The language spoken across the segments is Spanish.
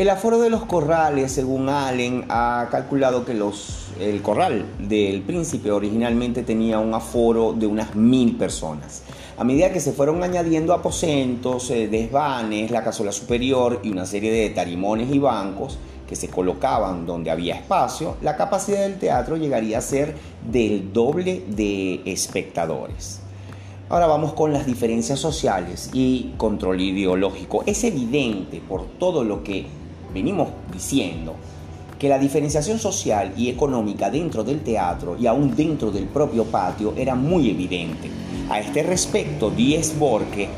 El aforo de los corrales, según Allen, ha calculado que los, el corral del príncipe originalmente tenía un aforo de unas mil personas. A medida que se fueron añadiendo aposentos, eh, desvanes, la casola superior y una serie de tarimones y bancos que se colocaban donde había espacio, la capacidad del teatro llegaría a ser del doble de espectadores. Ahora vamos con las diferencias sociales y control ideológico. Es evidente por todo lo que venimos diciendo que la diferenciación social y económica dentro del teatro y aún dentro del propio patio era muy evidente. A este respecto, Diez Borque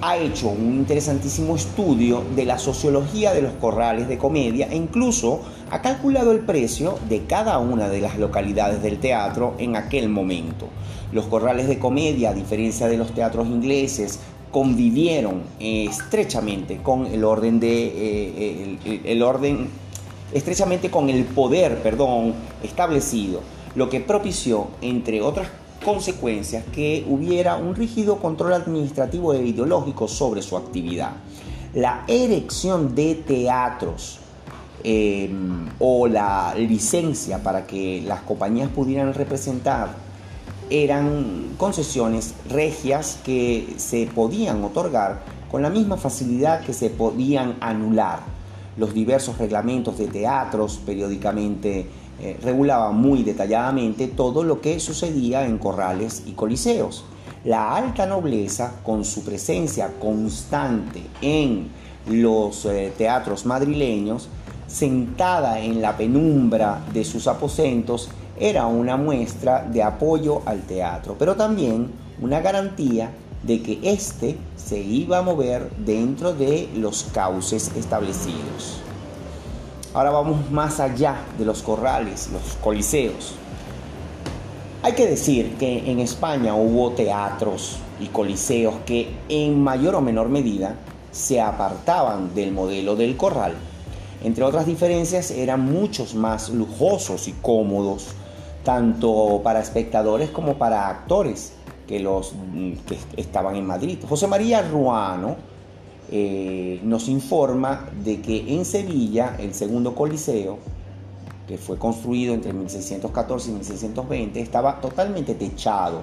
ha hecho un interesantísimo estudio de la sociología de los corrales de comedia e incluso ha calculado el precio de cada una de las localidades del teatro en aquel momento. Los corrales de comedia, a diferencia de los teatros ingleses, convivieron estrechamente con el orden de eh, el, orden estrechamente con el poder, perdón, establecido, lo que propició entre otras consecuencias que hubiera un rígido control administrativo e ideológico sobre su actividad. La erección de teatros eh, o la licencia para que las compañías pudieran representar eran concesiones regias que se podían otorgar con la misma facilidad que se podían anular. Los diversos reglamentos de teatros periódicamente eh, regulaban muy detalladamente todo lo que sucedía en corrales y coliseos. La alta nobleza, con su presencia constante en los eh, teatros madrileños, sentada en la penumbra de sus aposentos, era una muestra de apoyo al teatro, pero también una garantía de que éste se iba a mover dentro de los cauces establecidos. Ahora vamos más allá de los corrales, los coliseos. Hay que decir que en España hubo teatros y coliseos que en mayor o menor medida se apartaban del modelo del corral. Entre otras diferencias eran muchos más lujosos y cómodos tanto para espectadores como para actores que, los, que estaban en Madrid. José María Ruano eh, nos informa de que en Sevilla el segundo coliseo, que fue construido entre 1614 y 1620, estaba totalmente techado,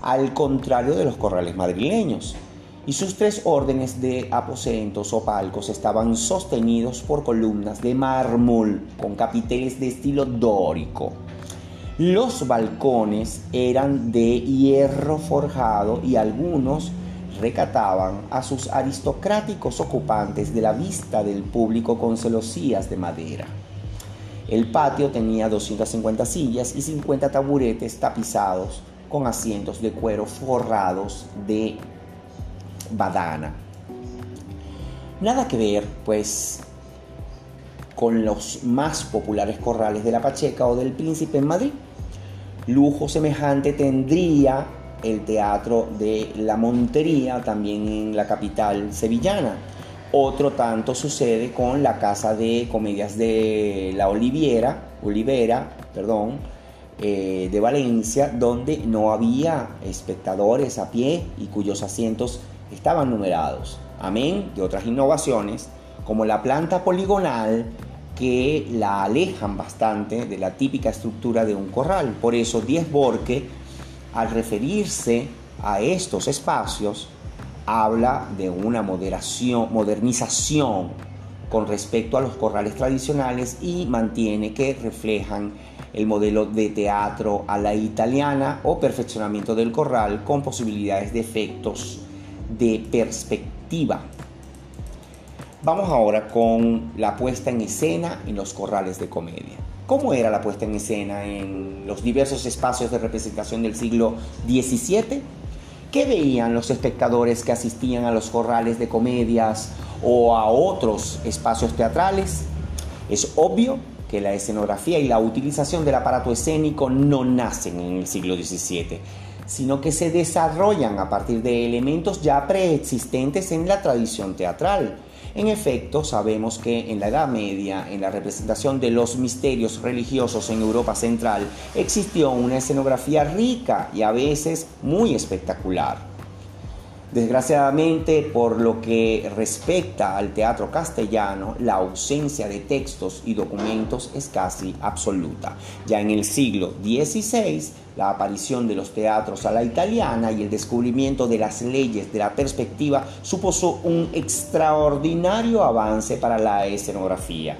al contrario de los corrales madrileños. Y sus tres órdenes de aposentos o palcos estaban sostenidos por columnas de mármol con capiteles de estilo dórico. Los balcones eran de hierro forjado y algunos recataban a sus aristocráticos ocupantes de la vista del público con celosías de madera. El patio tenía 250 sillas y 50 taburetes tapizados con asientos de cuero forrados de badana. Nada que ver, pues, con los más populares corrales de la Pacheca o del Príncipe en Madrid, Lujo semejante tendría el Teatro de la Montería, también en la capital sevillana. Otro tanto sucede con la Casa de Comedias de la Oliviera, Olivera, perdón, eh, de Valencia, donde no había espectadores a pie y cuyos asientos estaban numerados. Amén de otras innovaciones, como la planta poligonal que la alejan bastante de la típica estructura de un corral. Por eso Diez Borque, al referirse a estos espacios, habla de una moderación, modernización con respecto a los corrales tradicionales y mantiene que reflejan el modelo de teatro a la italiana o perfeccionamiento del corral con posibilidades de efectos de perspectiva Vamos ahora con la puesta en escena en los corrales de comedia. ¿Cómo era la puesta en escena en los diversos espacios de representación del siglo XVII? ¿Qué veían los espectadores que asistían a los corrales de comedias o a otros espacios teatrales? Es obvio que la escenografía y la utilización del aparato escénico no nacen en el siglo XVII, sino que se desarrollan a partir de elementos ya preexistentes en la tradición teatral en efecto, sabemos que en la Edad Media, en la representación de los misterios religiosos en Europa Central, existió una escenografía rica y a veces muy espectacular. Desgraciadamente, por lo que respecta al teatro castellano, la ausencia de textos y documentos es casi absoluta. Ya en el siglo XVI, la aparición de los teatros a la italiana y el descubrimiento de las leyes de la perspectiva supuso un extraordinario avance para la escenografía.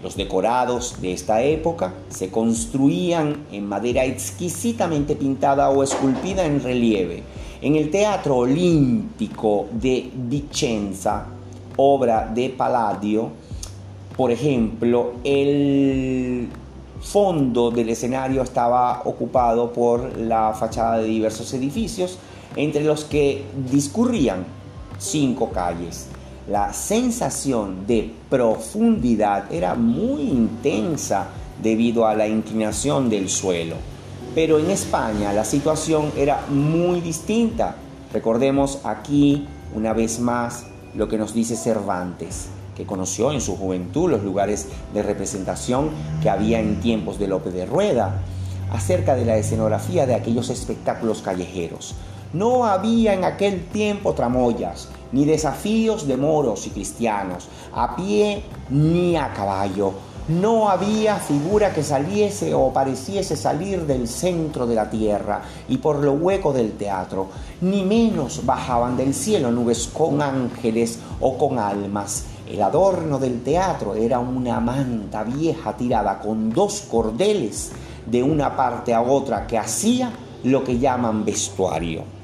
Los decorados de esta época se construían en madera exquisitamente pintada o esculpida en relieve en el Teatro Olímpico de Vicenza, obra de Palladio, por ejemplo, el fondo del escenario estaba ocupado por la fachada de diversos edificios, entre los que discurrían cinco calles. La sensación de profundidad era muy intensa debido a la inclinación del suelo. Pero en España la situación era muy distinta. Recordemos aquí una vez más lo que nos dice Cervantes, que conoció en su juventud los lugares de representación que había en tiempos de Lope de Rueda, acerca de la escenografía de aquellos espectáculos callejeros. No había en aquel tiempo tramoyas, ni desafíos de moros y cristianos, a pie ni a caballo no había figura que saliese o pareciese salir del centro de la tierra y por lo hueco del teatro, ni menos bajaban del cielo nubes con ángeles o con almas. El adorno del teatro era una manta vieja tirada con dos cordeles de una parte a otra que hacía lo que llaman vestuario.